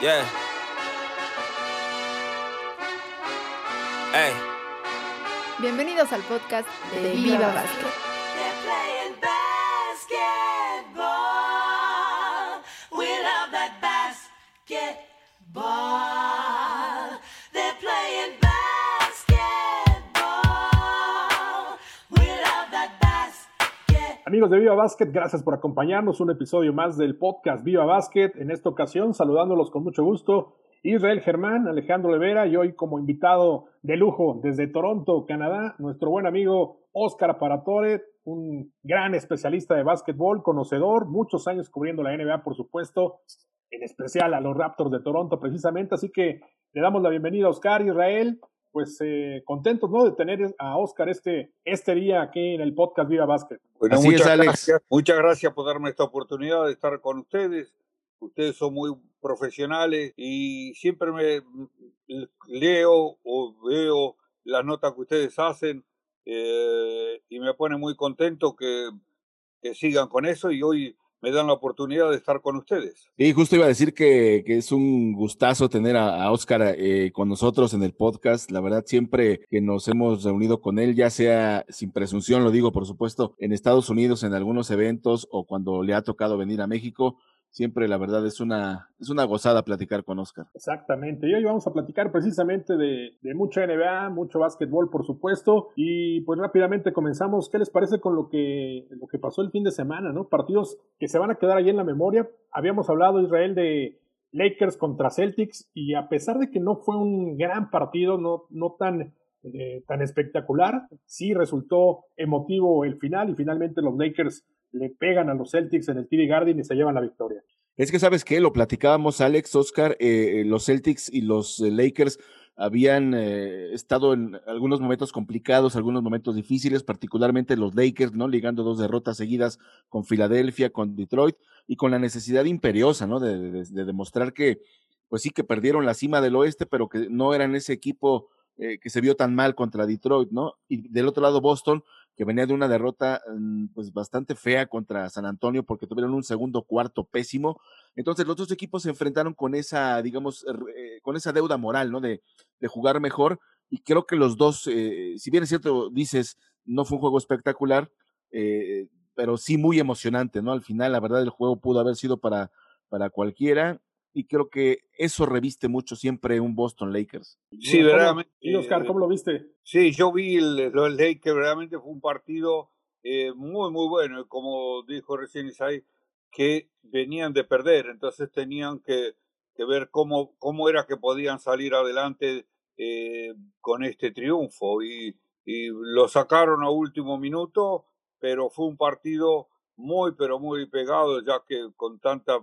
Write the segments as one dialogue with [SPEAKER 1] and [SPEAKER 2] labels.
[SPEAKER 1] Yeah. Hey.
[SPEAKER 2] Bienvenidos al podcast de Viva Básquet.
[SPEAKER 3] They're
[SPEAKER 4] Amigos de Viva Básquet, gracias por acompañarnos. Un episodio más del podcast Viva Básquet. En esta ocasión, saludándolos con mucho gusto, Israel Germán, Alejandro Levera y hoy como invitado de lujo desde Toronto, Canadá, nuestro buen amigo Oscar Paratore, un gran especialista de básquetbol, conocedor, muchos años cubriendo la NBA, por supuesto, en especial a los Raptors de Toronto precisamente. Así que le damos la bienvenida a Oscar Israel. Pues eh, contentos ¿no? de tener a Oscar este, este día aquí en el podcast Viva Básquet.
[SPEAKER 5] Bueno,
[SPEAKER 6] Así
[SPEAKER 5] muchas
[SPEAKER 6] es, Alex.
[SPEAKER 5] Gracias, muchas gracias por darme esta oportunidad de estar con ustedes. Ustedes son muy profesionales y siempre me leo o veo las notas que ustedes hacen eh, y me pone muy contento que, que sigan con eso y hoy me dan la oportunidad de estar con ustedes.
[SPEAKER 6] Y justo iba a decir que, que es un gustazo tener a, a Oscar eh, con nosotros en el podcast. La verdad, siempre que nos hemos reunido con él, ya sea sin presunción, lo digo por supuesto, en Estados Unidos, en algunos eventos o cuando le ha tocado venir a México, siempre la verdad es una, es una gozada platicar con Oscar.
[SPEAKER 4] Exactamente. Y hoy vamos a platicar precisamente de, mucha NBA, mucho básquetbol, por supuesto. Y pues rápidamente comenzamos. ¿Qué les parece con lo que, lo que pasó el fin de semana, no? Partidos que se van a quedar ahí en la memoria. Habíamos hablado, Israel, de Lakers contra Celtics. Y a pesar de que no fue un gran partido, no, no tan, eh, tan espectacular, sí resultó emotivo el final. Y finalmente los Lakers le pegan a los Celtics en el TD Garden y se llevan la victoria.
[SPEAKER 6] Es que sabes qué, lo platicábamos Alex, Oscar, eh, los Celtics y los eh, Lakers habían eh, estado en algunos momentos complicados, algunos momentos difíciles, particularmente los Lakers, ¿no? Ligando dos derrotas seguidas con Filadelfia, con Detroit y con la necesidad imperiosa, ¿no? De, de, de demostrar que, pues sí, que perdieron la cima del oeste, pero que no eran ese equipo eh, que se vio tan mal contra Detroit, ¿no? Y del otro lado, Boston, que venía de una derrota mm, pues bastante fea contra San Antonio porque tuvieron un segundo cuarto pésimo. Entonces los dos equipos se enfrentaron con esa, digamos, eh, con esa deuda moral, ¿no? De, de jugar mejor y creo que los dos, eh, si bien es cierto, dices, no fue un juego espectacular, eh, pero sí muy emocionante, ¿no? Al final, la verdad, el juego pudo haber sido para, para cualquiera y creo que eso reviste mucho siempre un Boston Lakers.
[SPEAKER 5] Sí,
[SPEAKER 4] ¿Cómo-
[SPEAKER 5] verdaderamente.
[SPEAKER 4] Y Oscar, ¿cómo lo viste?
[SPEAKER 5] Sí, yo vi el, los Lakers, verdaderamente fue un partido eh, muy, muy bueno. y Como dijo recién Isai, que venían de perder, entonces tenían que, que ver cómo, cómo era que podían salir adelante eh, con este triunfo. Y, y lo sacaron a último minuto, pero fue un partido muy, pero muy pegado, ya que con tanta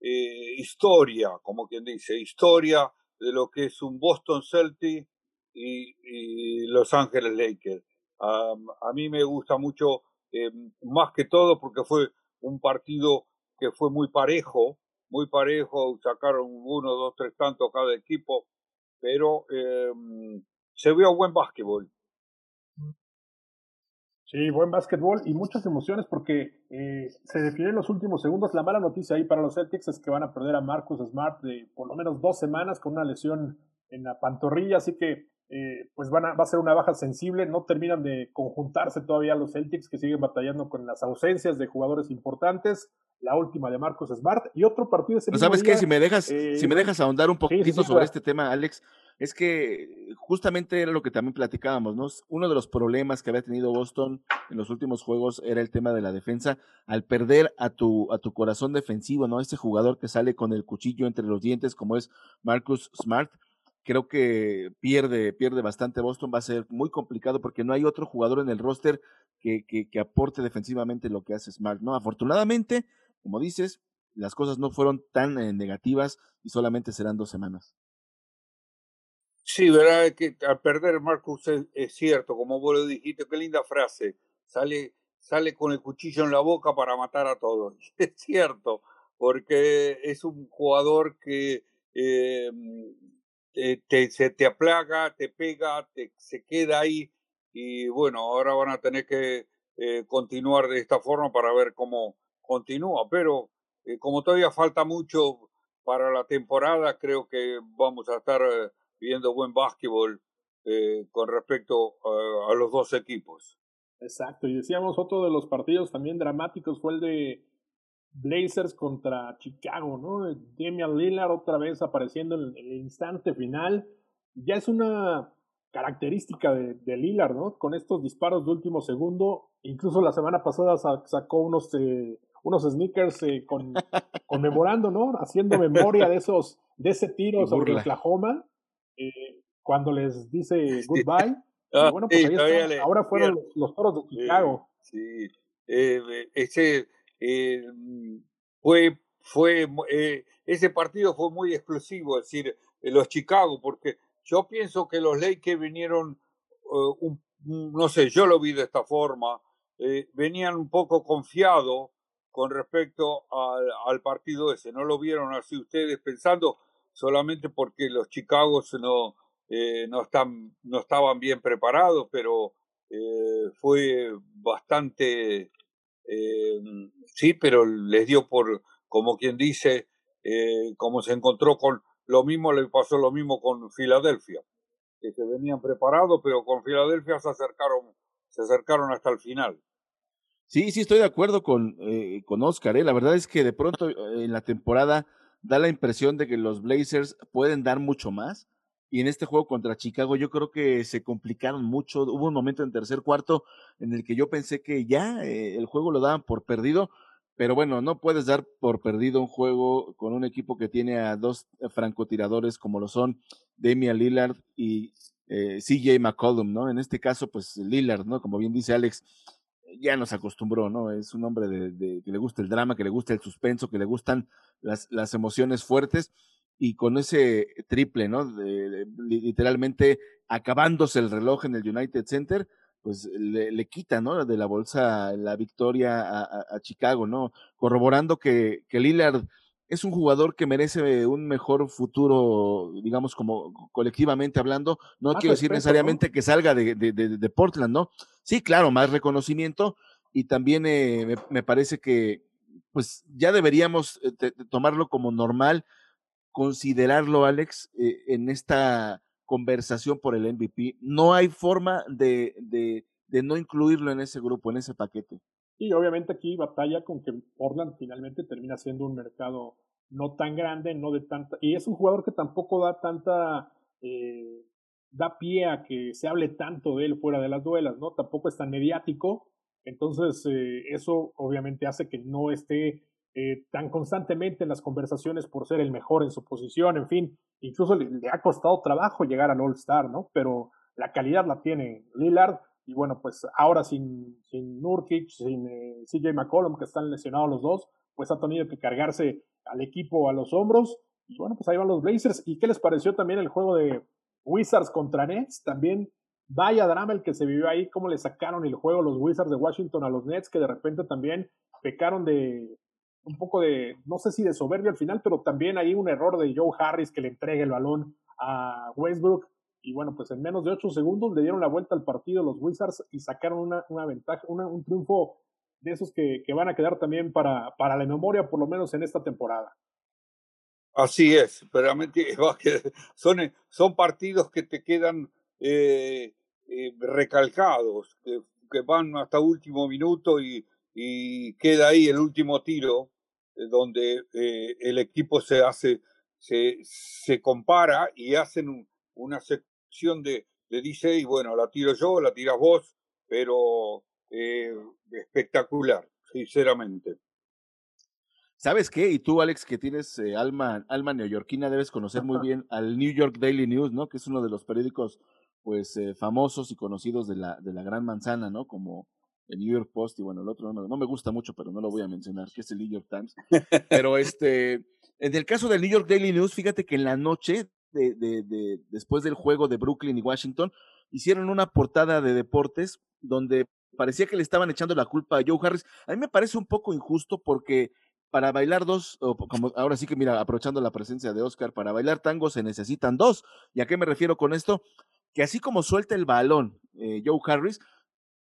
[SPEAKER 5] eh, historia, como quien dice, historia de lo que es un Boston Celtic y, Los Ángeles Lakers. A mí me gusta mucho, eh, más que todo, porque fue un partido que fue muy parejo, muy parejo, sacaron uno, dos, tres tantos cada equipo, pero eh, se vio buen básquetbol.
[SPEAKER 4] Sí, buen básquetbol y muchas emociones porque eh, se definió en los últimos segundos. La mala noticia ahí para los Celtics es que van a perder a Marcus Smart de por lo menos dos semanas con una lesión en la pantorrilla, así que eh, pues van a, va a ser una baja sensible. No terminan de conjuntarse todavía los Celtics que siguen batallando con las ausencias de jugadores importantes. La última de Marcus Smart y otro partido ese mismo
[SPEAKER 6] ¿Sabes qué?
[SPEAKER 4] día,
[SPEAKER 6] Si me dejas,
[SPEAKER 4] eh,
[SPEAKER 6] si me dejas ahondar un
[SPEAKER 4] sí, sí,
[SPEAKER 6] poquitito
[SPEAKER 4] sí,
[SPEAKER 6] sobre este tema, Alex, es que justamente era lo que también platicábamos, ¿no? Uno de los problemas que había tenido Boston en los últimos juegos era el tema de la defensa, al perder a tu, a tu corazón defensivo, ¿no? Ese jugador que sale con el cuchillo entre los dientes, como es Marcus Smart, creo que pierde, pierde bastante Boston, va a ser muy complicado porque no hay otro jugador en el roster que, que, aporte defensivamente lo que hace Smart, ¿no? Afortunadamente, como dices, las cosas no fueron tan eh, negativas y solamente serán dos semanas.
[SPEAKER 5] Sí, verdad que al perder Marcus es, es cierto, como vos lo dijiste, qué linda frase. Sale, sale con el cuchillo en la boca para matar a todos. Es cierto, porque es un jugador que eh, te, se te aplaga, te pega, te, se queda ahí y bueno, ahora van a tener que eh, continuar de esta forma para ver cómo continúa, pero eh, como todavía falta mucho para la temporada creo que vamos a estar eh, viendo buen básquetbol eh, con respecto a, a los dos equipos.
[SPEAKER 4] Exacto, y decíamos otro de los partidos también dramáticos fue el de Blazers contra Chicago, ¿no? Damian Lillard otra vez apareciendo en el instante final. Ya es una característica de, de Lillard, ¿no? Con estos disparos de último segundo. Incluso la semana pasada sa- sacó unos, eh, unos sneakers eh, con, conmemorando, ¿no? Haciendo memoria de esos, de ese tiro sobre. Oklahoma, eh, cuando les dice goodbye.
[SPEAKER 5] Ah,
[SPEAKER 4] bueno, pues
[SPEAKER 5] sí,
[SPEAKER 4] ahí están.
[SPEAKER 5] le-
[SPEAKER 4] Ahora fueron los, los toros de Chicago.
[SPEAKER 5] Sí, eh, ese eh, fue fue eh, ese partido fue muy explosivo, es decir, los Chicago, porque yo pienso que los Lakers vinieron un- no sé, yo lo vi de esta forma, eh, venían un poco confiados con respecto al, al partido ese, no lo vieron así ustedes pensando solamente porque los Chicago no eh, no están no estaban bien preparados, pero eh, fue bastante, eh, sí, pero les dio por, como quien dice, eh, como se encontró con lo mismo, le pasó lo mismo con Filadelfia, que se venían preparados, pero con Filadelfia se acercaron, se acercaron hasta el final.
[SPEAKER 6] Sí, sí, estoy de acuerdo con, con Oscar. La verdad es que de pronto en la temporada da la impresión de que los Blazers pueden dar mucho más. Y en este juego contra Chicago yo creo que se complicaron mucho. Hubo un momento en tercer cuarto en el que yo pensé que ya eh, el juego lo daban por perdido. Pero bueno, no puedes dar por perdido un juego con un equipo que tiene a dos eh, francotiradores como lo son Damian Lillard y eh, CJ McCollum, ¿no? En este caso, pues Lillard, ¿no? Como bien dice Alex, ya nos acostumbró, ¿no? Es un hombre de, que le gusta el drama, que le gusta el suspenso, que le gustan las, las emociones fuertes y con ese triple, ¿no? De- literalmente acabándose el reloj en el United Center, pues le, quita, ¿no? De la bolsa la victoria a, a- a Chicago, ¿no? Corroborando que, que Lillard es un jugador que merece un mejor futuro, digamos, como colectivamente hablando. No
[SPEAKER 4] Más
[SPEAKER 6] quiero decir
[SPEAKER 4] respeto, ¿no?
[SPEAKER 6] necesariamente que salga de, de- de- de Portland, ¿no? Sí, claro, más reconocimiento y también eh, me, me parece que pues ya deberíamos eh, te- tomarlo como normal, considerarlo, Alex, eh, en esta conversación por el MVP. No hay forma de, de, de no incluirlo en ese grupo, en ese paquete.
[SPEAKER 4] Y obviamente aquí batalla con que Portland finalmente termina siendo un mercado no tan grande, no de tanta. Y es un jugador que tampoco da tanta. eh, da pie a que se hable tanto de él fuera de las duelas, ¿no? Tampoco es tan mediático. Entonces, eh, eso obviamente hace que no esté eh, tan constantemente en las conversaciones por ser el mejor en su posición. En fin, incluso le, le ha costado trabajo llegar al All-Star, ¿no? Pero la calidad la tiene Lillard. Y bueno, pues ahora sin, sin Nurkic, sin eh, CJ McCollum, que están lesionados los dos, pues ha tenido que cargarse al equipo a los hombros. Y bueno, pues ahí van los Blazers. ¿Y qué les pareció también el juego de Wizards contra Nets? También vaya drama el que se vivió ahí, cómo le sacaron el juego los Wizards de Washington a los Nets, que de repente también pecaron de un poco de, no sé si de soberbia al final, pero también hay un error de Joe Harris que le entrega el balón a Westbrook. Y bueno, pues en menos de ocho segundos le dieron la vuelta al partido los Wizards y sacaron una, una ventaja, una, un triunfo de esos que, que, van a quedar también para, para la memoria, por lo menos en esta temporada.
[SPEAKER 5] Así es, realmente son, son partidos que te quedan eh, eh, recalcados, que, que, van hasta último minuto y, y, queda ahí el último tiro, eh, donde el equipo se hace, se, se compara y hacen un, una sección de, de dice, y bueno, la tiro yo, la tiras vos, pero eh, espectacular, sinceramente.
[SPEAKER 6] ¿Sabes qué? Y tú, Alex, que tienes eh, alma, alma neoyorquina, debes conocer muy bien al New York Daily News, ¿no? Que es uno de los periódicos, pues, eh, famosos y conocidos de la, de la Gran Manzana, ¿no? Como el New York Post y bueno, el otro no, no me gusta mucho, pero no lo voy a mencionar, que es el New York Times. Pero este, en el caso del New York Daily News, fíjate que en la noche, de, de, de, después del juego de Brooklyn y Washington, hicieron una portada de deportes donde parecía que le estaban echando la culpa a Joe Harris. A mí me parece un poco injusto porque para bailar dos, o como ahora sí que mira, aprovechando la presencia de Oscar, para bailar tango se necesitan dos. ¿Y a qué me refiero con esto? Que así como suelta el balón eh, Joe Harris,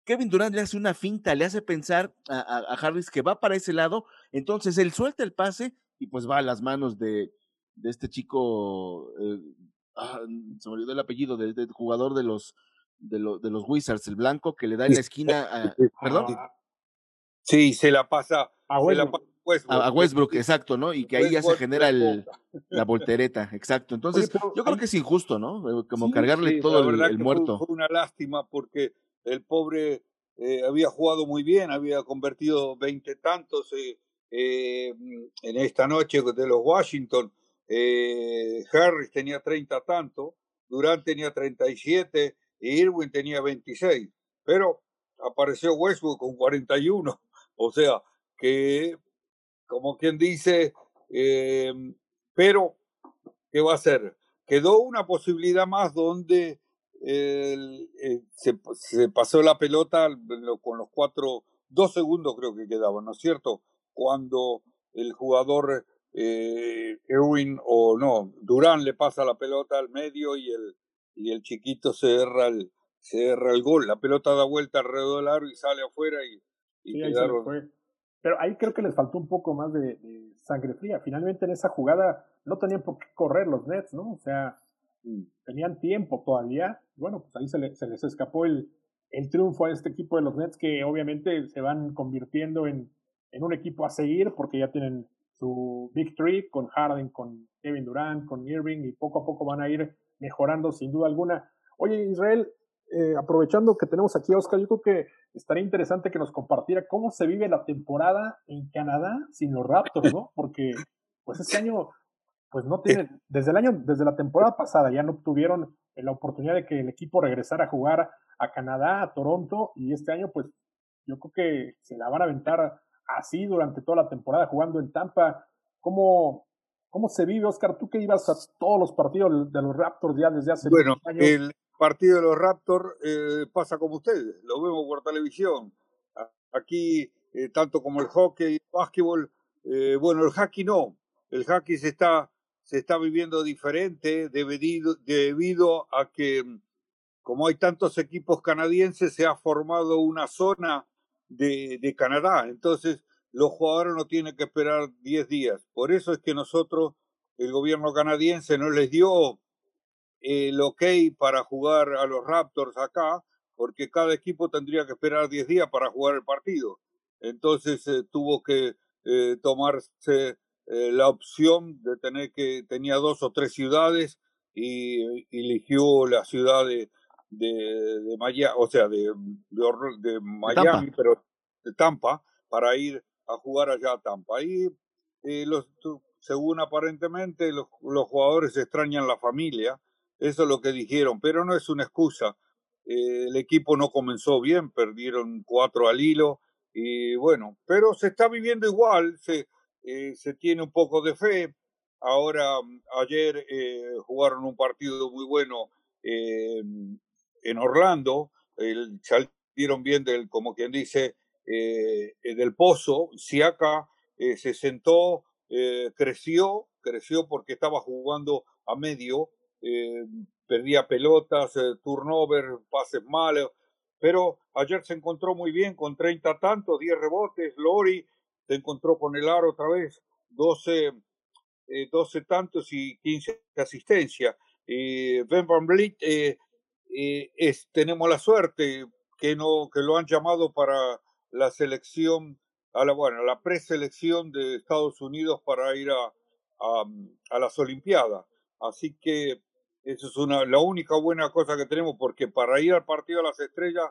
[SPEAKER 6] Kevin Durant le hace una finta, le hace pensar a, a, a, Harris que va para ese lado, entonces él suelta el pase y pues va a las manos de, de este chico, eh, ah, se me olvidó el apellido, del, jugador de los, de, lo- de los Wizards, el blanco, que le da en la esquina a, perdón,
[SPEAKER 4] A,
[SPEAKER 5] Sí, se la pasa,
[SPEAKER 4] a Westbrook.
[SPEAKER 6] a, Westbrook, exacto, ¿no? Y que ahí ya se genera
[SPEAKER 5] la
[SPEAKER 6] el, la voltereta, exacto. Entonces, yo creo que es injusto, ¿no? Eh, Como
[SPEAKER 4] Sí,
[SPEAKER 6] cargarle
[SPEAKER 5] Sí,
[SPEAKER 6] todo el,
[SPEAKER 5] fue-
[SPEAKER 6] muerto.
[SPEAKER 5] Fue, una lástima porque el pobre eh, había jugado muy bien, había convertido veinte tantos eh, eh, en esta noche de los Washington. Eh, Harris tenía treinta tantos, Durant tenía 37 y Irwin tenía 26. Pero apareció Westbrook con 41. O sea, que como quien dice, eh, pero ¿qué va a hacer? Quedó una posibilidad más donde eh, se, se pasó la pelota lo- con los cuatro, dos segundos creo que quedaban, ¿no es cierto? Cuando el jugador eh, Erwin o no, Durán le pasa la pelota al medio y el, y el chiquito se erra el, se erra el gol. La pelota da vuelta alrededor del aro y sale afuera y, y
[SPEAKER 4] Sí,
[SPEAKER 5] quedaron.
[SPEAKER 4] Pero ahí creo que les faltó un poco más de, de sangre fría. Finalmente en esa jugada no tenían por qué correr los Nets, ¿no? O sea,
[SPEAKER 5] Mm.
[SPEAKER 4] tenían tiempo todavía. Bueno, pues ahí se, le- se les escapó el, el triunfo a este equipo de los Nets que obviamente se van convirtiendo en, en un equipo a seguir porque ya tienen su Big Three con Harden, con Kevin Durant, con Irving y poco a poco van a ir mejorando sin duda alguna. Oye, Israel, eh, aprovechando que tenemos aquí a Oscar, yo creo que estaría interesante que nos compartiera cómo se vive la temporada en Canadá sin los Raptors, ¿no? Porque pues este año pues no tienen, desde el año, desde la temporada pasada ya no tuvieron la oportunidad de que el equipo regresara a jugar a Canadá, a Toronto, y este año pues yo creo que se la van a aventar así durante toda la temporada jugando en Tampa. ¿Cómo, cómo se vive, Oscar? Tú que ibas a todos los partidos de los Raptors ya desde hace
[SPEAKER 5] Bueno,
[SPEAKER 4] años.
[SPEAKER 5] el partido de los Raptors eh, pasa como ustedes, lo vemos por televisión. Aquí, eh, tanto como el hockey, el básquetbol, eh, bueno, el hockey no. El hockey se está, se está viviendo diferente debido, debido a que, mm, como hay tantos equipos canadienses, se ha formado una zona de, Canadá. Entonces, los jugadores no tienen que esperar 10 días. Por eso es que nosotros, el gobierno canadiense, no les dio el ok para jugar a los Raptors acá, porque cada equipo tendría que esperar 10 días para jugar el partido. Entonces eh, tuvo que eh, tomarse eh, la opción de tener que, tenía dos o tres ciudades y eligió la ciudad de, de, de Miami, o sea, de, de, Miami, pero de Tampa, para ir a jugar allá a Tampa. Y eh, los, según aparentemente los, los jugadores extrañan la familia, eso es lo que dijeron, pero no es una excusa. Eh, el equipo no comenzó bien, perdieron cuatro al hilo y bueno, pero se está viviendo igual, se, eh, se tiene un poco de fe. Ahora, mm, ayer eh, jugaron un partido muy bueno eh, en Orlando, el, salieron bien del, como quien dice, eh, eh, del pozo. Siaka eh, se sentó, eh, creció, creció porque estaba jugando a medio, eh, perdía pelotas, eh, turnover, pases malos, pero ayer se encontró muy bien con 30 tantos, 10 rebotes, Lori se encontró con el aro otra vez, 12, eh, 12 tantos y 15 asistencias. Ben Van Vliet, eh, es, tenemos la suerte que, no, que lo han llamado para la selección, a la, bueno, la preselección de Estados Unidos para ir a, a, a las Olimpiadas. Así que eso es una, la única buena cosa que tenemos, porque para ir al partido de las estrellas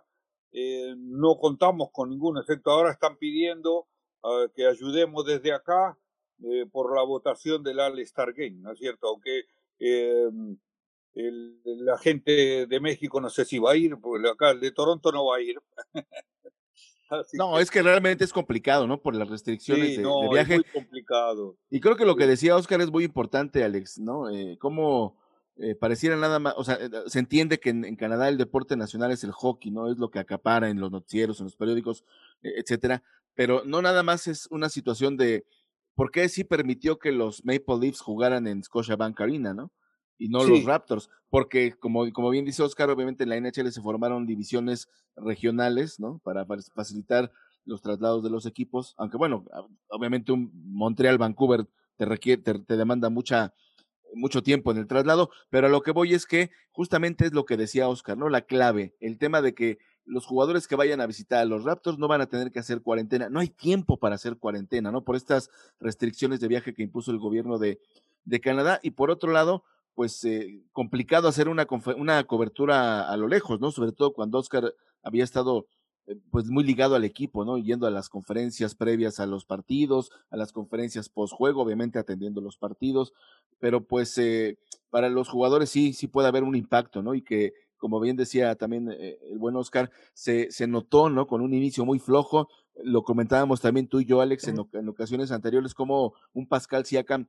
[SPEAKER 5] eh, no contamos con ninguno, excepto ahora están pidiendo ah, que ayudemos desde acá eh, por la votación del All-Star Game, ¿no es cierto? Aunque eh, el- la gente de México no sé si va a ir, porque acá el de Toronto no va a ir. Así
[SPEAKER 6] No,
[SPEAKER 5] que
[SPEAKER 6] es que realmente es complicado, ¿no? Por las restricciones
[SPEAKER 5] sí,
[SPEAKER 6] de,
[SPEAKER 5] no,
[SPEAKER 6] de
[SPEAKER 5] es
[SPEAKER 6] viaje.
[SPEAKER 5] muy complicado.
[SPEAKER 6] Y creo que lo que decía Oscar es muy importante, Alex, ¿no? Eh, cómo eh, pareciera nada más, o sea, eh, se entiende que en, en Canadá el deporte nacional es el hockey, ¿no? Es lo que acapara en los noticieros, en los periódicos, eh, etcétera. Pero no nada más es una situación de por qué sí permitió que los Maple Leafs jugaran en Scotiabank Arena, ¿no? Y no los. Raptors, porque como, como bien dice Oscar, obviamente en la NHL se formaron divisiones regionales, ¿no? Para fa- facilitar los traslados de los equipos, aunque bueno, obviamente un Montreal, Vancouver te requiere, te, te demanda mucha mucho tiempo en el traslado, pero a lo que voy es que justamente es lo que decía Oscar, ¿no? La clave, el tema de que los jugadores que vayan a visitar a los Raptors no van a tener que hacer cuarentena, no hay tiempo para hacer cuarentena, ¿no? Por estas restricciones de viaje que impuso el gobierno de, de Canadá y por otro lado, pues eh, complicado hacer una, una cobertura a lo lejos, ¿no? Sobre todo cuando Oscar había estado eh, pues muy ligado al equipo, ¿no? Yendo a las conferencias previas a los partidos, a las conferencias post juego, obviamente atendiendo los partidos, pero pues eh, para los jugadores sí, sí puede haber un impacto, ¿no? Y que, como bien decía también eh, el buen Oscar, se, se notó, ¿no? Con un inicio muy flojo, lo comentábamos también tú y yo, Alex, en, en ocasiones anteriores, como un Pascal Siakam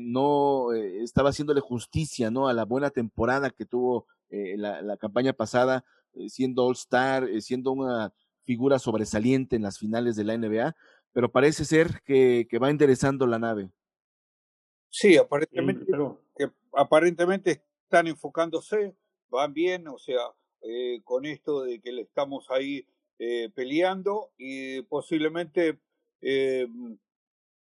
[SPEAKER 6] no estaba haciéndole justicia, ¿no? A la buena temporada que tuvo la, la campaña pasada, eh, siendo All-Star, eh, siendo una figura sobresaliente en las finales de la NBA, pero parece ser que, que va enderezando la nave.
[SPEAKER 5] Sí, aparentemente, que aparentemente están enfocándose, van bien, o sea, eh, con esto de que le estamos ahí eh, peleando y posiblemente eh,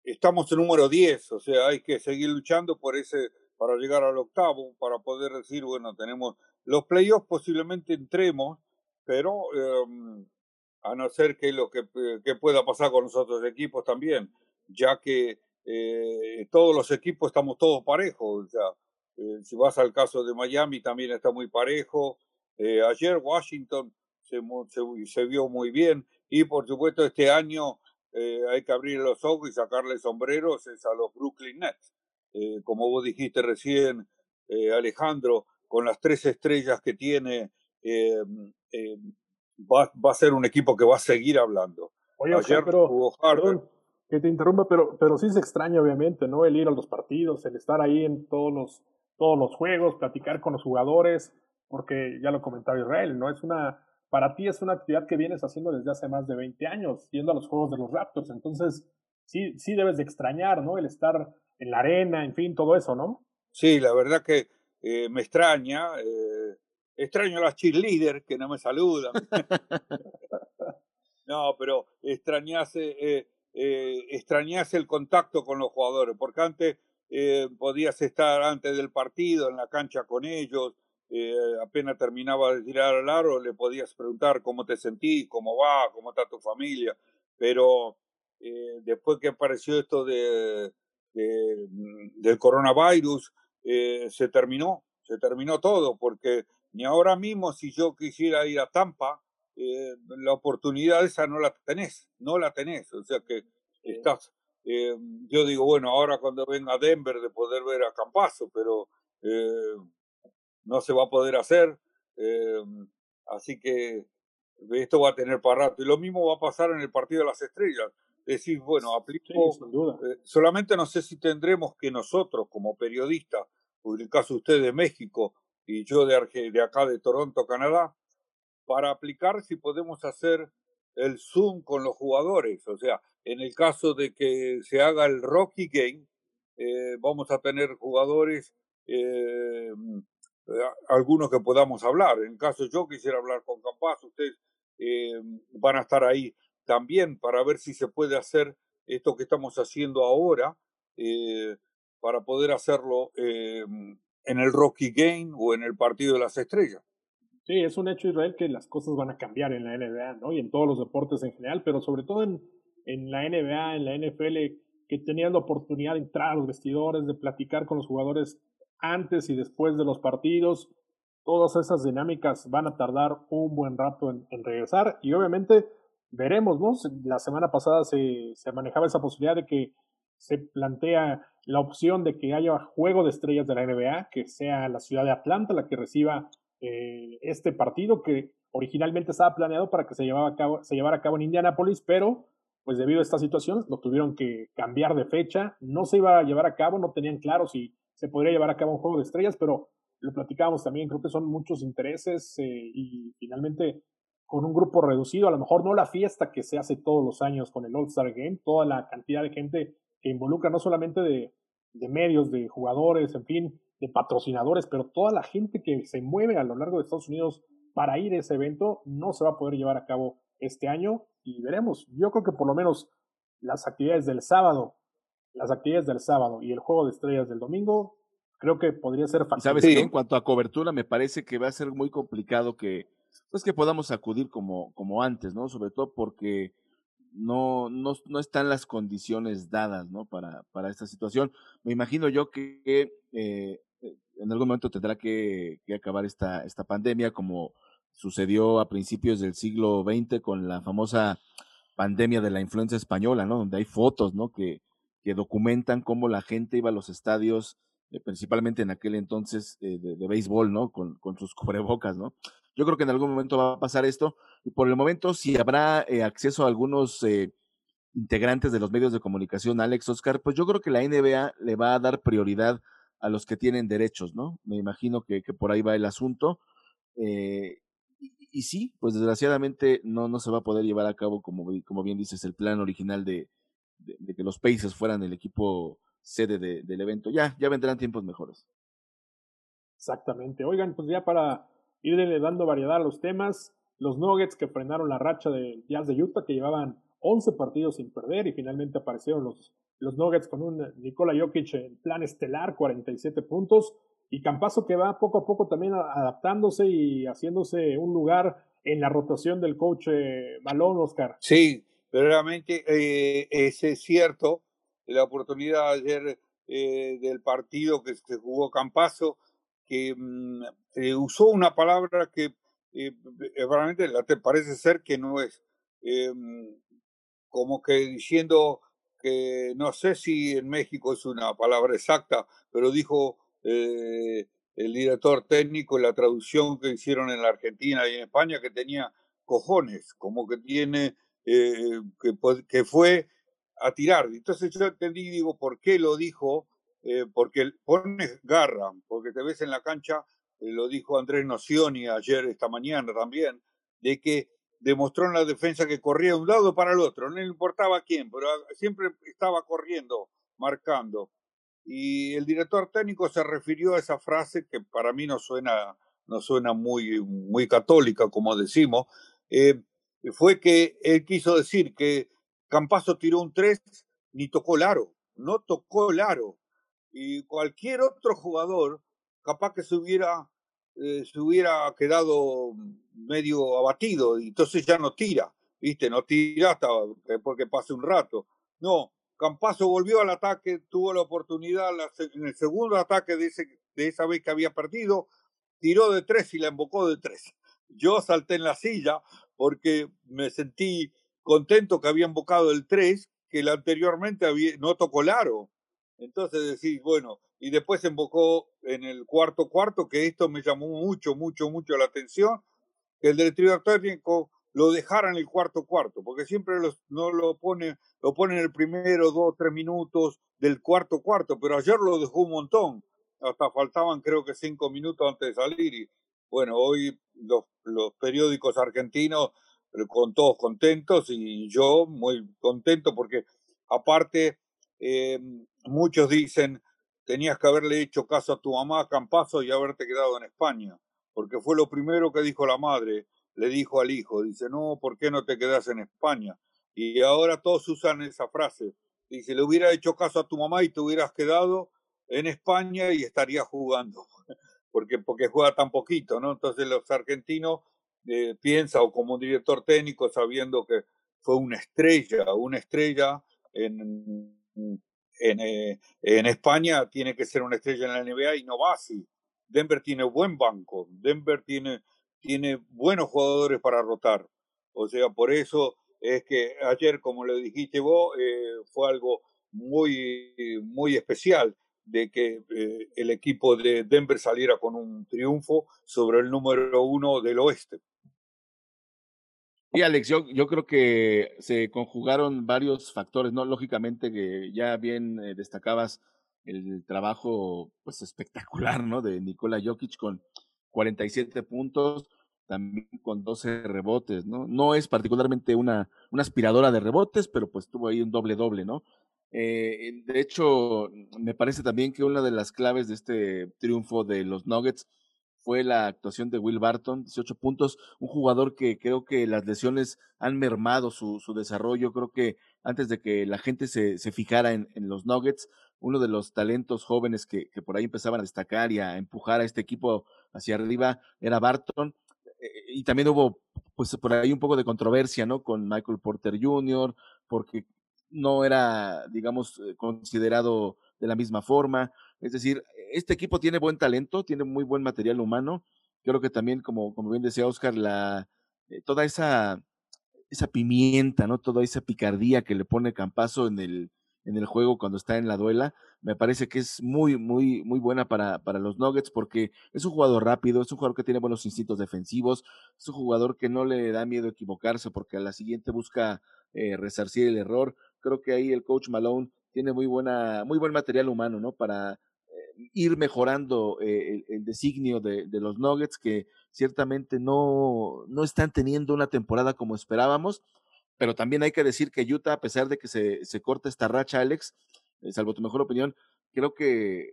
[SPEAKER 5] estamos en número 10, o sea, hay que seguir luchando por ese para llegar al octavo, para poder decir, bueno, tenemos los playoffs posiblemente entremos, pero eh, a no ser que lo que, eh, que, pueda pasar con los otros equipos también, ya que eh, todos los equipos estamos todos parejos. O sea, si vas al caso de Miami también está muy parejo. Ayer Washington se, se, se, vio muy bien y por supuesto este año hay que abrir los ojos y sacarle sombreros es a los Brooklyn Nets. como vos dijiste recién, Alejandro, con las tres estrellas que tiene, eh, eh, va, va, a ser un equipo que va a seguir hablando.
[SPEAKER 4] Oye, Ayer pero, jugó perdón, que te interrumpa, pero, pero sí se extraña, obviamente, ¿no? El ir a los partidos, el estar ahí en todos los, todos los juegos, platicar con los jugadores, porque ya lo comentaba Israel, ¿no? Es una, para ti es una actividad que vienes haciendo desde hace más de 20 años, yendo a los juegos de los Raptors, entonces sí, sí debes de extrañar, ¿no? El estar en la arena, en fin, todo eso, ¿no?
[SPEAKER 5] Sí, la verdad que eh, me extraña. Eh, extraño a las cheerleaders que no me saludan. no, pero extrañase, eh, eh, extrañase el contacto con los jugadores, porque antes podías estar antes del partido en la cancha con ellos, apenas terminaba de tirar al aro, le podías preguntar cómo te sentís, cómo va, cómo está tu familia, pero después que apareció esto de, de del coronavirus, eh, se terminó, se terminó todo, porque ni ahora mismo si yo quisiera ir a Tampa, eh, la oportunidad esa no la tenés, no la tenés, o sea que estás, eh, yo digo, bueno, ahora cuando venga a Denver de poder ver a Campazo, pero no se va a poder hacer, así que esto va a tener para rato. Y lo mismo va a pasar en el partido de las estrellas. Decir, bueno, aplico,
[SPEAKER 4] sí,
[SPEAKER 5] eh, solamente no sé si tendremos que nosotros como periodistas, en el caso de usted de México y yo de, de acá de Toronto, Canadá, para aplicar si podemos hacer el Zoom con los jugadores. O sea, en el caso de que se haga el Rocky Game, eh, vamos a tener jugadores, eh, algunos que podamos hablar. En caso yo quisiera hablar con Campas, ustedes eh, van a estar ahí también para ver si se puede hacer esto que estamos haciendo ahora, eh, para poder hacerlo eh, en el Rocky Game o en el Partido de las Estrellas.
[SPEAKER 4] Sí, es un hecho, Israel, que las cosas van a cambiar en la NBA, ¿no? Y en todos los deportes en general, pero sobre todo en, en la NBA, en la NFL, que tenías la oportunidad de entrar a los vestidores, de platicar con los jugadores antes y después de los partidos. Todas esas dinámicas van a tardar un buen rato en, regresar y obviamente veremos, ¿no? La semana pasada se, se manejaba esa posibilidad de que se plantea la opción de que haya juego de estrellas de la NBA, que sea la ciudad de Atlanta la que reciba eh, este partido que originalmente estaba planeado para que se, llevaba a cabo, se llevara a cabo en Indianapolis, pero pues debido a esta situación lo tuvieron que cambiar de fecha, no se iba a llevar a cabo, no tenían claro si se podría llevar a cabo un juego de estrellas, pero lo platicábamos también, creo que son muchos intereses eh, y finalmente con un grupo reducido, a lo mejor no la fiesta que se hace todos los años con el All-Star Game, toda la cantidad de gente que involucra, no solamente de, de, medios, de jugadores, en fin, de patrocinadores, pero toda la gente que se mueve a lo largo de Estados Unidos para ir a ese evento, no se va a poder llevar a cabo este año y veremos. Yo creo que por lo menos las actividades del sábado, las actividades del sábado y el juego de estrellas del domingo, creo que podría ser factible.
[SPEAKER 6] sabes
[SPEAKER 5] Sí.
[SPEAKER 6] que en cuanto a cobertura, me parece que va a ser muy complicado que, pues que podamos acudir como, como antes, ¿no? Sobre todo porque no, no, no están las condiciones dadas, ¿no? Para, para esta situación. Me imagino yo que eh, en algún momento tendrá que, que acabar esta, esta pandemia, como sucedió a principios del siglo XX con la famosa pandemia de la influenza española, ¿no? Donde hay fotos, ¿no? Que, que documentan cómo la gente iba a los estadios, eh, principalmente en aquel entonces eh, de, béisbol, ¿no? Con, con sus cubrebocas, ¿no? Yo creo que en algún momento va a pasar esto. Y por el momento, si habrá eh, acceso a algunos eh, integrantes de los medios de comunicación, Alex Oscar, pues yo creo que la NBA le va a dar prioridad a los que tienen derechos, ¿no? Me imagino que, que por ahí va el asunto. Eh, y, y, sí, pues desgraciadamente no, no se va a poder llevar a cabo, como, como bien dices, el plan original de, de, de que los Pacers fueran el equipo sede de, del evento. Ya, ya vendrán tiempos mejores.
[SPEAKER 4] Exactamente. Oigan, pues ya para irle dando variedad a los temas, los Nuggets que frenaron la racha de Jazz de Utah, que llevaban 11 partidos sin perder y finalmente aparecieron los, los Nuggets con un Nikola Jokic en plan estelar, 47 puntos, y Campazo que va poco a poco también adaptándose y haciéndose un lugar en la rotación del coach eh, Malone, Oscar.
[SPEAKER 5] Sí, verdaderamente eh, ese es cierto. La oportunidad ayer eh, del partido que se jugó Campazo, que mm, eh, usó una palabra que eh, realmente te parece ser que no es. Eh, como que diciendo que no sé si en México es una palabra exacta, pero dijo eh, el director técnico, la traducción que hicieron en la Argentina y en España, que tenía cojones, como que tiene, eh, que, fue a tirar. Entonces yo entendí, digo, ¿por qué lo dijo? Eh, porque pones garra, porque te ves en la cancha, eh, lo dijo Andrés Nocioni ayer, esta mañana también, de que demostró en la defensa que corría de un lado para el otro, no le importaba quién, pero siempre estaba corriendo, marcando. Y el director técnico se refirió a esa frase que para mí no suena, no suena muy, muy católica, como decimos, fue que él quiso decir que Campazo tiró un 3, ni tocó el aro, no tocó el aro. Y cualquier otro jugador, capaz que se hubiera, eh, se hubiera quedado medio abatido, y entonces ya no tira, ¿viste? No tira hasta porque pase un rato. No, Campazo volvió al ataque, tuvo la oportunidad en el segundo ataque de, ese, de esa vez que había perdido, tiró de tres y la embocó de tres. Yo salté en la silla porque me sentí contento que había embocado el tres, que el anteriormente no tocó el aro. Entonces decís, bueno, y después embocó en el cuarto cuarto, que esto me llamó mucho, mucho, mucho la atención, que el director técnico lo dejara en el cuarto cuarto, porque siempre los, no lo pone, lo pone en el primero, dos, tres minutos del cuarto cuarto, pero ayer lo dejó un montón, hasta faltaban creo que cinco minutos antes de salir, bueno, hoy los, los periódicos argentinos con todos contentos y yo muy contento porque aparte eh, muchos dicen tenías que haberle hecho caso a tu mamá Campazo y haberte quedado en España, porque fue lo primero que dijo la madre, le dijo al hijo, dice, no, ¿por qué no te quedas en España? Y ahora todos usan esa frase. Dice, le hubiera hecho caso a tu mamá y te hubieras quedado en España y estarías jugando, porque, porque juega tan poquito, ¿no? Entonces los argentinos eh, piensan, o como un director técnico, sabiendo que fue una estrella, una estrella en, en, eh, España, tiene que ser una estrella en la NBA y no va así. Denver tiene buen banco, Denver tiene tiene buenos jugadores para rotar. O sea, por eso es que ayer, como lo dijiste vos, eh, fue algo muy, muy especial de que eh, el equipo de Denver saliera con un triunfo sobre el número uno del oeste.
[SPEAKER 6] Y Alex, yo, yo creo que se conjugaron varios factores, ¿no? Lógicamente que ya bien eh, destacabas el trabajo pues espectacular, ¿no? De Nikola Jokic con 47 puntos, también con 12 rebotes, ¿no? No es particularmente una, una aspiradora de rebotes, pero pues tuvo ahí un doble-doble, ¿no? Eh, de hecho, me parece también que una de las claves de este triunfo de los Nuggets fue la actuación de Will Barton, 18 puntos, un jugador que creo que las lesiones han mermado su, su desarrollo, creo que antes de que la gente se, se fijara en, en, los Nuggets, uno de los talentos jóvenes que, que por ahí empezaban a destacar y a empujar a este equipo hacia arriba era Barton. Eh, y también hubo, pues, por ahí un poco de controversia, ¿no? Con Michael Porter Jr., porque no era, digamos, eh, considerado de la misma forma. Es decir, este equipo tiene buen talento, tiene muy buen material humano. Creo que también, como, como bien decía Oscar, la, eh, toda esa, esa pimienta, ¿no? Toda esa picardía que le pone Campazo en el, en el juego cuando está en la duela, me parece que es muy, muy, muy buena para, para los Nuggets porque es un jugador rápido, es un jugador que tiene buenos instintos defensivos, es un jugador que no le da miedo equivocarse porque a la siguiente busca eh, resarcir el error. Creo que ahí el coach Malone tiene muy buena, muy buen material humano, ¿no? Para eh, ir mejorando eh, el, designio de, de, los Nuggets que ciertamente no, no están teniendo una temporada como esperábamos, pero también hay que decir que Utah, a pesar de que se, se corta esta racha, Alex, eh, salvo tu mejor opinión, creo que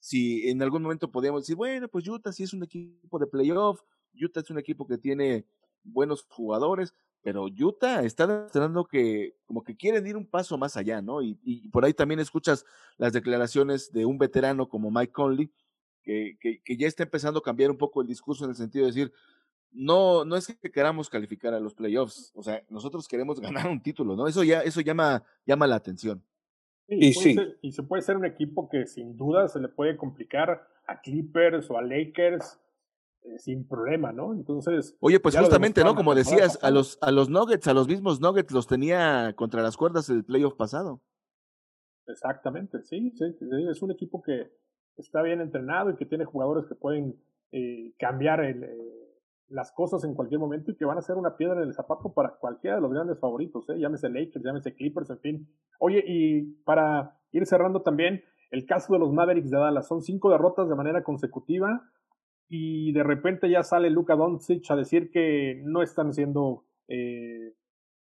[SPEAKER 6] si en algún momento podíamos decir, bueno, pues Utah sí es un equipo de playoff, Utah es un equipo que tiene buenos jugadores, pero Utah está demostrando que como que quieren ir un paso más allá, ¿no? Y, y, por ahí también escuchas las declaraciones de un veterano como Mike Conley, que, que, que, ya está empezando a cambiar un poco el discurso en el sentido de decir, no, no es que queramos calificar a los playoffs, o sea, nosotros queremos ganar un título, ¿no? Eso ya, eso llama, llama la atención.
[SPEAKER 4] y, sí. Ser, y se puede ser un equipo que sin duda se le puede complicar a Clippers o a Lakers sin problema, ¿no? Entonces.
[SPEAKER 6] Oye, pues justamente, ¿no? Como decías, a los, a los Nuggets, a los mismos Nuggets los tenía contra las cuerdas el playoff pasado.
[SPEAKER 4] Exactamente, sí, sí, sí, es un equipo que está bien entrenado y que tiene jugadores que pueden eh, cambiar el, eh, las cosas en cualquier momento y que van a ser una piedra en el zapato para cualquiera de los grandes favoritos, ¿eh? llámese Lakers, llámese Clippers, en fin. Oye, y para ir cerrando también, el caso de los Mavericks de Dallas, son cinco derrotas de manera consecutiva y de repente ya sale Luka Doncic a decir que no están siendo, eh,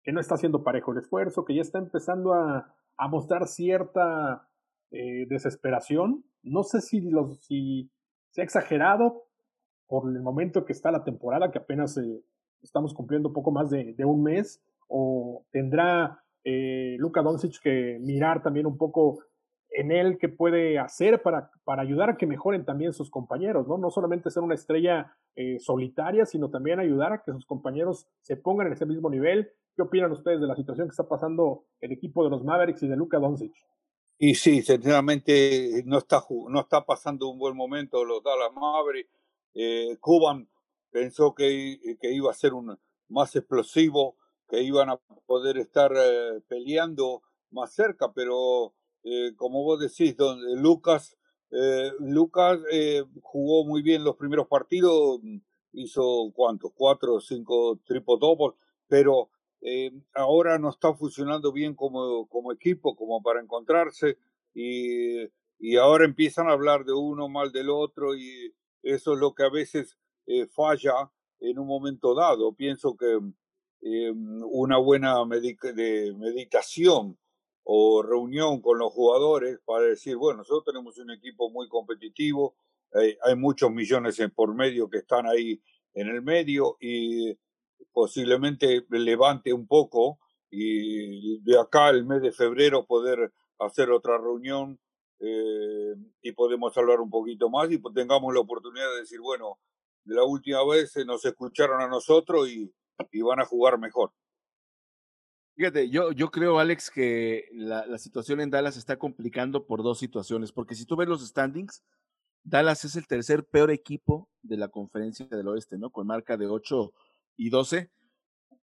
[SPEAKER 4] que no está haciendo parejo el esfuerzo, que ya está empezando a, mostrar cierta eh, desesperación. No sé si, si se ha exagerado, por el momento que está la temporada, que apenas eh, estamos cumpliendo poco más de, de, un mes, o tendrá eh, Luka Doncic que mirar también un poco en él qué puede hacer para, para ayudar a que mejoren también sus compañeros, ¿no? No solamente ser una estrella eh, solitaria, sino también ayudar a que sus compañeros se pongan en ese mismo nivel. ¿Qué opinan ustedes de la situación que está pasando el equipo de los Mavericks y de Luka Doncic?
[SPEAKER 5] Y sí, sinceramente no está, no está pasando un buen momento los Dallas Mavericks eh, Cuban pensó que, que, iba a ser un más explosivo, que iban a poder estar eh, peleando más cerca, pero eh, como vos decís, don, Lucas, eh, Lucas jugó muy bien los primeros partidos, hizo cuántos, cuatro o cinco triple doubles, pero ahora no está funcionando bien como, como equipo, como para encontrarse, y, y ahora empiezan a hablar de uno mal del otro y eso es lo que a veces eh, falla en un momento dado. Pienso que eh, una buena meditación o reunión con los jugadores para decir, bueno, nosotros tenemos un equipo muy competitivo, eh, hay muchos millones en por medio que están ahí en el medio y posiblemente levante un poco y de acá el mes de febrero poder hacer otra reunión eh, y podemos hablar un poquito más y tengamos la oportunidad de decir, bueno, de la última vez nos escucharon a nosotros y, y van a jugar mejor.
[SPEAKER 6] Fíjate, yo, yo creo, Alex, que la, situación en Dallas está complicando por dos situaciones, porque si tú ves los standings, Dallas es el tercer peor equipo de la conferencia del oeste, ¿no? Con marca de 8 y 12.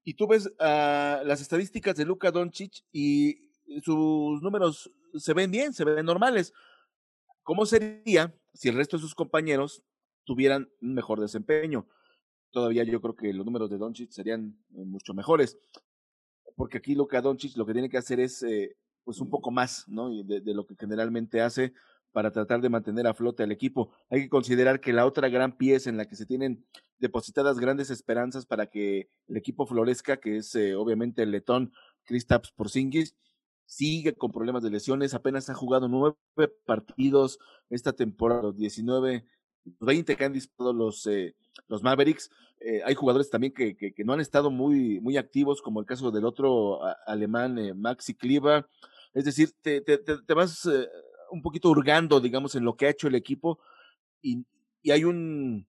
[SPEAKER 6] Y tú ves uh, las estadísticas de Luka Doncic y sus números se ven bien, se ven normales. ¿Cómo sería si el resto de sus compañeros tuvieran un mejor desempeño? Todavía yo creo que los números de Doncic serían eh, mucho mejores. Porque aquí lo que a Doncic lo que tiene que hacer es eh, pues un poco más, ¿no? De, de, lo que generalmente hace para tratar de mantener a flote al equipo. Hay que considerar que la otra gran pieza en la que se tienen depositadas grandes esperanzas para que el equipo florezca, que es eh, obviamente el letón Kristaps Porzingis, sigue con problemas de lesiones, apenas ha jugado nueve partidos esta temporada, los 19, 20 que han disputado los, eh, los Mavericks. Eh, hay jugadores también que, que, que, no han estado muy, muy activos, como el caso del otro alemán, eh, Maxi Kliva. Es decir, te, te, te, vas un poquito hurgando, digamos, en lo que ha hecho el equipo y, y hay un,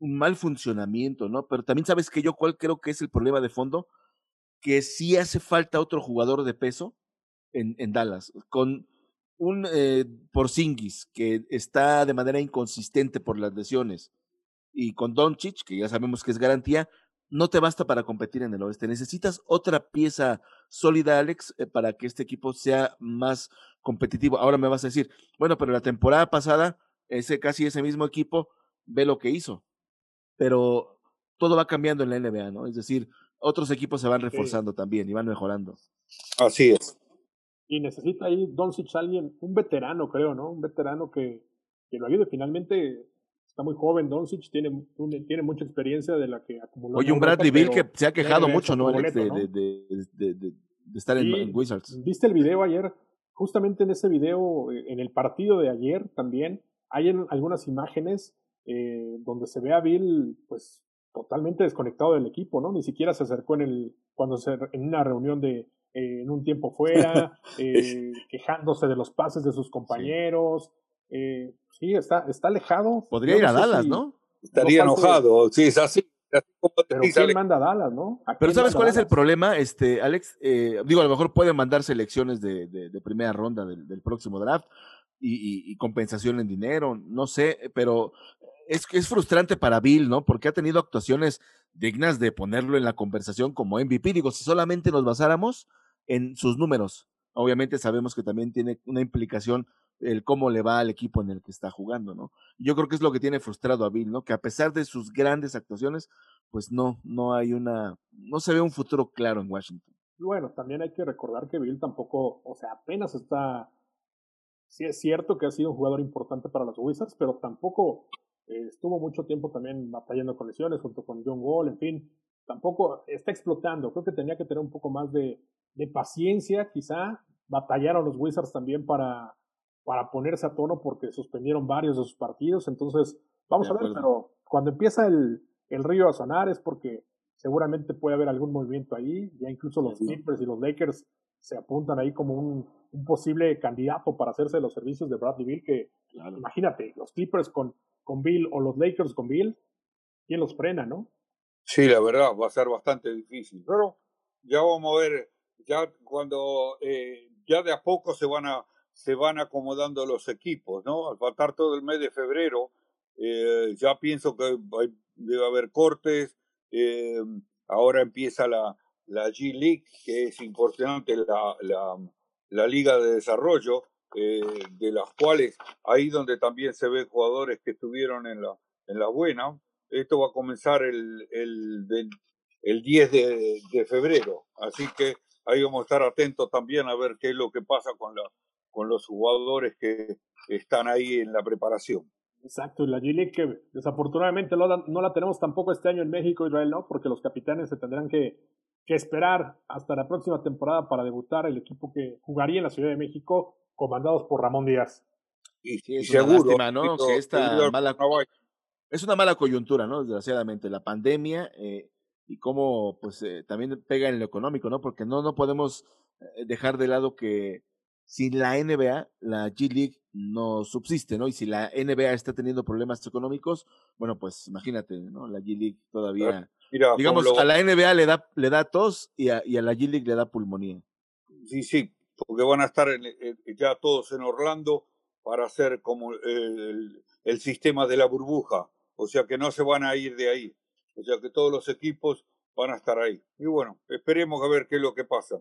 [SPEAKER 6] un mal funcionamiento, ¿no? Pero también sabes que yo cuál creo que es el problema de fondo, que sí hace falta otro jugador de peso en, en Dallas, con un eh, Porzingis que está de manera inconsistente por las lesiones y con Doncic, que ya sabemos que es garantía, no te basta para competir en el oeste. Necesitas otra pieza sólida, Alex, eh, para que este equipo sea más competitivo. Ahora me vas a decir, bueno, pero la temporada pasada, ese casi ese mismo equipo ve lo que hizo. Pero todo va cambiando en la NBA, ¿no? Es decir, otros equipos se van reforzando también y van mejorando.
[SPEAKER 5] Así es.
[SPEAKER 4] Y necesita ahí Doncic alguien, un veterano, creo, ¿no? Un veterano que, que lo ayude. Finalmente está muy joven Doncic, tiene, tiene mucha experiencia de la que acumuló.
[SPEAKER 6] Oye, un Bradley Bill que se ha quejado mucho, ¿no? De,
[SPEAKER 4] boleto, ¿no?
[SPEAKER 6] de, de, de- de estar en, Wizards.
[SPEAKER 4] ¿Viste el video ayer? Justamente en ese video, eh, en el partido de ayer también, hay en- algunas imágenes eh, donde se ve a Bill, pues, totalmente desconectado del equipo, ¿no? Ni siquiera se acercó en el, cuando se, en una reunión de, eh, en un tiempo fuera, eh, quejándose de los pases de sus compañeros. Eh, sí, está, está alejado.
[SPEAKER 6] Podría ir
[SPEAKER 4] no
[SPEAKER 6] a Dallas,
[SPEAKER 4] si-
[SPEAKER 6] ¿no?
[SPEAKER 5] Estaría
[SPEAKER 4] No falte-
[SPEAKER 5] enojado, sí, es así.
[SPEAKER 4] Pero
[SPEAKER 5] decís,
[SPEAKER 4] ¿quién
[SPEAKER 5] Alex.
[SPEAKER 4] manda a Dallas, no? ¿A
[SPEAKER 6] Pero ¿sabes cuál es el problema, este, Alex? Eh, digo, a lo mejor pueden mandar selecciones de, de, de primera ronda del, del próximo draft y, y- y compensación en dinero, no sé, pero es, es frustrante para Bill, ¿no? Porque ha tenido actuaciones dignas de ponerlo en la conversación como MVP. Digo, si solamente nos basáramos en sus números, obviamente sabemos que también tiene una implicación el cómo le va al equipo en el que está jugando, ¿no? Yo creo que es lo que tiene frustrado a Bill, ¿no? Que a pesar de sus grandes actuaciones, pues no, no hay una, no se ve un futuro claro en Washington.
[SPEAKER 4] Bueno, también hay que recordar que Bill tampoco, o sea, apenas está. Sí, es cierto que ha sido un jugador importante para los Wizards, pero tampoco eh, estuvo mucho tiempo también batallando con lesiones junto con John Wall, en fin, tampoco está explotando. Creo que tenía que tener un poco más de, de paciencia, quizá. Batallaron los Wizards también para, para ponerse a tono porque suspendieron varios de sus partidos. Entonces, vamos
[SPEAKER 6] De
[SPEAKER 4] a ver,
[SPEAKER 6] acuerdo.
[SPEAKER 4] pero cuando empieza el, el río a sonar es porque seguramente puede haber algún movimiento ahí. Ya incluso los
[SPEAKER 6] Sí.
[SPEAKER 4] Clippers y los Lakers se apuntan ahí como un, un posible candidato para hacerse de los servicios de Bradley Bill, que imagínate, los Clippers con, con Bill o los Lakers con Bill, ¿quién los frena, no?
[SPEAKER 5] Sí, la verdad, va a ser bastante difícil. Pero ya vamos a ver, ya cuando eh, ya de a poco se van a se van acomodando los equipos, ¿no? Al faltar todo el mes de febrero, eh, ya pienso que hay- debe haber cortes. eh, ahora empieza la, la G League, que es importante, la, la, la Liga de Desarrollo, eh, de las cuales ahí donde también se ven jugadores que estuvieron en la, en la buena. Esto va a comenzar el, el, el 10 de, de febrero, así que ahí vamos a estar atentos también a ver qué es lo que pasa con, la, con los jugadores que están ahí en la preparación.
[SPEAKER 4] Exacto, y la G-League que desafortunadamente no la, no la tenemos tampoco este año en México, Israel, ¿no? Porque los capitanes se tendrán que, que esperar hasta la próxima temporada para debutar el equipo que jugaría en la Ciudad de México, comandados por Ramón Díaz.
[SPEAKER 5] Y,
[SPEAKER 6] Sí,
[SPEAKER 5] y
[SPEAKER 6] es una
[SPEAKER 5] seguro,
[SPEAKER 6] lástima, ¿no? Que esta mala-. Es una mala coyuntura, ¿no? Desgraciadamente, la pandemia eh, y cómo pues eh, también pega en lo económico, ¿no? Porque no, no podemos eh, dejar de lado que sin la NBA, la G League no subsiste, ¿no? Y si la NBA está teniendo problemas económicos, bueno, pues imagínate, ¿no? La G League todavía,
[SPEAKER 5] Mira,
[SPEAKER 6] digamos,
[SPEAKER 5] lo-
[SPEAKER 6] a la NBA le da, le da tos y a, y a la G League le da pulmonía.
[SPEAKER 5] Sí, sí, porque van a estar en- en- ya todos en Orlando para hacer como el, el sistema de la burbuja, o sea que no se van a ir de ahí, o sea que todos los equipos van a estar ahí. Y bueno, esperemos a ver qué es lo que pasa.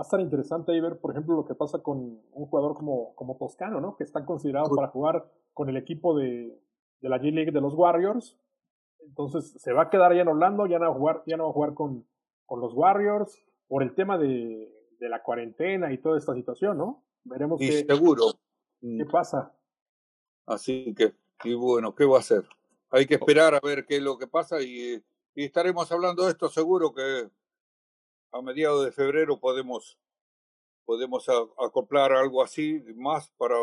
[SPEAKER 4] Va a estar interesante ahí ver, por ejemplo, lo que pasa con un jugador como, como Toscano, ¿no? Que está considerado para jugar con el equipo de, de la G-League de los Warriors. Entonces, se va a quedar allá en Orlando, ya no va a jugar, ya no va a jugar con, con los Warriors por el tema de, de la cuarentena y toda esta situación, ¿no? Veremos
[SPEAKER 5] Y
[SPEAKER 4] qué,
[SPEAKER 5] seguro.
[SPEAKER 4] qué pasa.
[SPEAKER 5] Así que, y bueno, ¿qué va a hacer? Hay que esperar a ver qué es lo que pasa y, y estaremos hablando de esto seguro que a mediados de febrero podemos, podemos acoplar algo así más para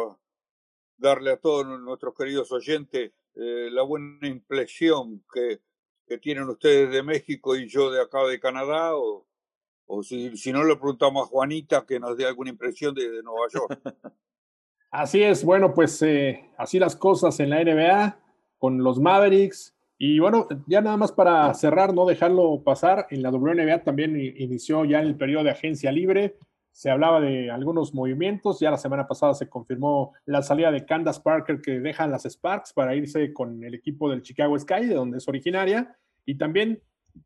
[SPEAKER 5] darle a todos nuestros queridos oyentes eh, la buena impresión que, que tienen ustedes de México y yo de acá de Canadá o, o si, si no le preguntamos a Juanita que nos dé alguna impresión de, de Nueva York.
[SPEAKER 4] Así es, bueno, pues eh, así las cosas en la NBA con los Mavericks. Y bueno, ya nada más para cerrar, no dejarlo pasar, en la WNBA también inició ya el periodo de agencia libre. Se hablaba de algunos movimientos, ya la semana pasada se confirmó la salida de Candace Parker que deja las Sparks para irse con el equipo del Chicago Sky, de donde es originaria. Y también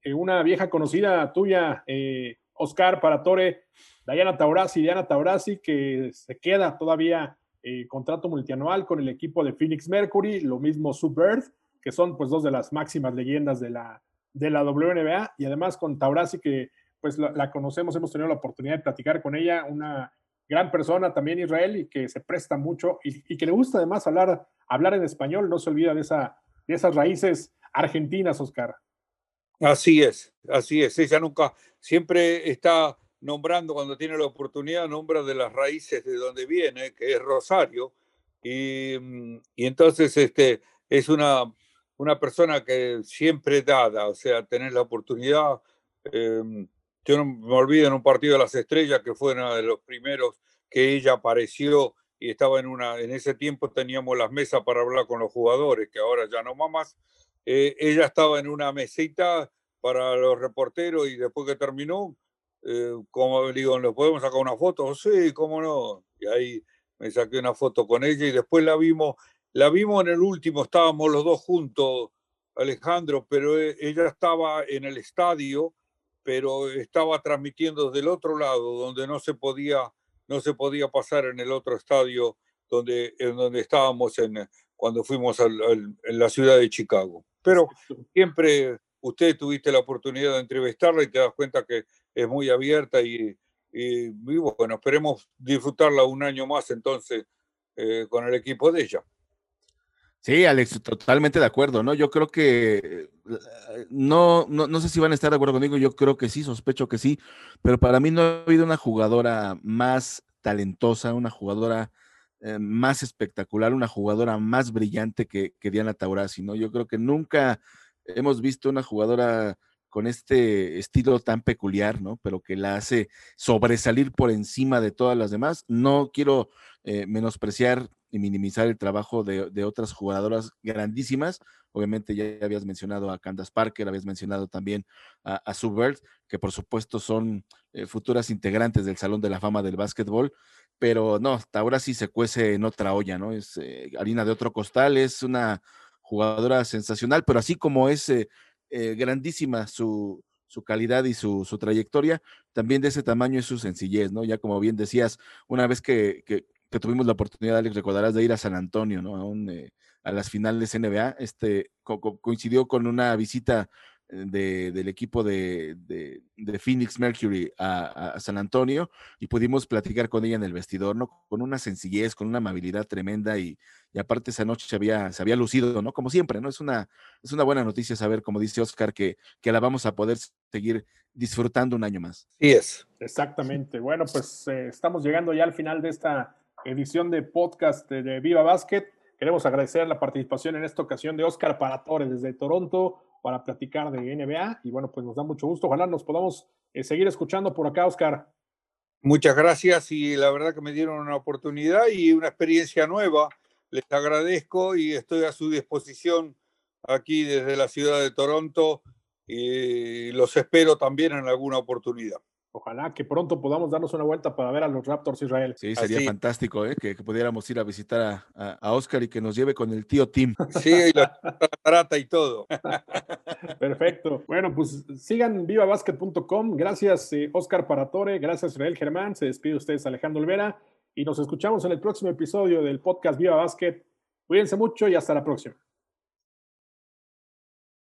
[SPEAKER 4] eh, una vieja conocida tuya, eh, Oscar Paratore, Diana Taurasi, Diana Taurasi, que se queda todavía eh, contrato multianual con el equipo de Phoenix Mercury, lo mismo Sue que son pues dos de las máximas leyendas de la, de la WNBA, y además con Taurasi, que pues la, conocemos, hemos tenido la oportunidad de platicar con ella, una gran persona también Israel y que se presta mucho y, que le gusta además hablar, hablar en español, no se olvida de, esa, de esas raíces argentinas, Oscar.
[SPEAKER 5] Así es, así es. Ella nunca, siempre está nombrando, cuando tiene la oportunidad, nombra de las raíces de donde viene, que es Rosario. Y, mm, y entonces este, es una, una persona que siempre dada, o sea, tener la oportunidad. Em, yo no me olvido en un partido de las estrellas, que fue uno de los primeros que ella apareció y estaba en una, en ese tiempo teníamos las mesas para hablar con los jugadores, que ahora ya no más. Eh, ella estaba en una mesita para los reporteros y después que terminó, eh, como digo, ¿le podemos sacar una foto? Sí, cómo no. Y ahí me saqué una foto con ella y después la vimos, la vimos en el último, estábamos los dos juntos, Alejandro, pero e, ella estaba en el estadio, pero estaba transmitiendo desde el otro lado, donde no se podía, no se podía pasar en el otro estadio donde, en donde estábamos en, cuando fuimos en la ciudad de Chicago. Pero siempre usted tuviste la oportunidad de entrevistarla y te das cuenta que es muy abierta y, y, bueno, esperemos disfrutarla un año más entonces eh, con el equipo de ella.
[SPEAKER 6] Sí, Alex, totalmente de acuerdo, ¿no? Yo creo que eh, no, no, no, sé si van a estar de acuerdo conmigo, yo creo que sí, sospecho que sí, pero para mí no ha habido una jugadora más talentosa, una jugadora eh, más espectacular, una jugadora más brillante que, que Diana Taurasi, ¿no? Yo creo que nunca hemos visto una jugadora con este estilo tan peculiar, ¿no? Pero que la hace sobresalir por encima de todas las demás. No quiero eh, menospreciar y minimizar el trabajo de, otras jugadoras grandísimas. Obviamente ya habías mencionado a Candace Parker, habías mencionado también a, a que por supuesto son eh, futuras integrantes del Salón de la Fama del Básquetbol, pero no, ahora sí se cuece en otra olla, ¿no? Es eh, harina de otro costal, es una jugadora sensacional, pero así como es eh, grandísima su, su, calidad y su, su, trayectoria, también de ese tamaño es su sencillez, ¿no? Ya como bien decías, una vez que, tuvimos la oportunidad, Alex, recordarás de ir a San Antonio, ¿no? A, un, eh, a las finales NBA, este, co coincidió con una visita del equipo de, de, Phoenix Mercury a, San Antonio y pudimos platicar con ella en el vestidor, ¿no? Con una sencillez, con una amabilidad tremenda y, y, aparte esa noche se había, se había lucido, ¿no? Como siempre, ¿no? Es una, es una buena noticia saber, como dice Oscar, que, que la vamos a poder seguir disfrutando un año más.
[SPEAKER 5] Sí es.
[SPEAKER 4] Exactamente. Bueno, pues eh, estamos llegando ya al final de esta edición de podcast de, Viva Basket. Queremos agradecer la participación en esta ocasión de Oscar Paratore desde Toronto para platicar de NBA. Y bueno, pues nos da mucho gusto. Ojalá nos podamos eh, seguir escuchando por acá, Oscar.
[SPEAKER 5] Muchas gracias y la verdad que me dieron una oportunidad y una experiencia nueva. Les agradezco y estoy a su disposición aquí desde la ciudad de Toronto y los espero también en alguna oportunidad.
[SPEAKER 4] Ojalá que pronto podamos darnos una vuelta para ver a los Raptors Israel.
[SPEAKER 6] Sí, sería Así. fantástico ¿eh? que, que, pudiéramos ir a visitar a, a, a, Oscar y que nos lleve con el tío Tim.
[SPEAKER 5] Sí, y la trata y todo.
[SPEAKER 4] Perfecto. Bueno, pues sigan vivabasket.com. Gracias, eh, Oscar Paratore. Gracias, Israel Germán. Se despide ustedes, Alejandro Olvera. Y nos escuchamos en el próximo episodio del podcast Viva Basket. Cuídense mucho y hasta la próxima.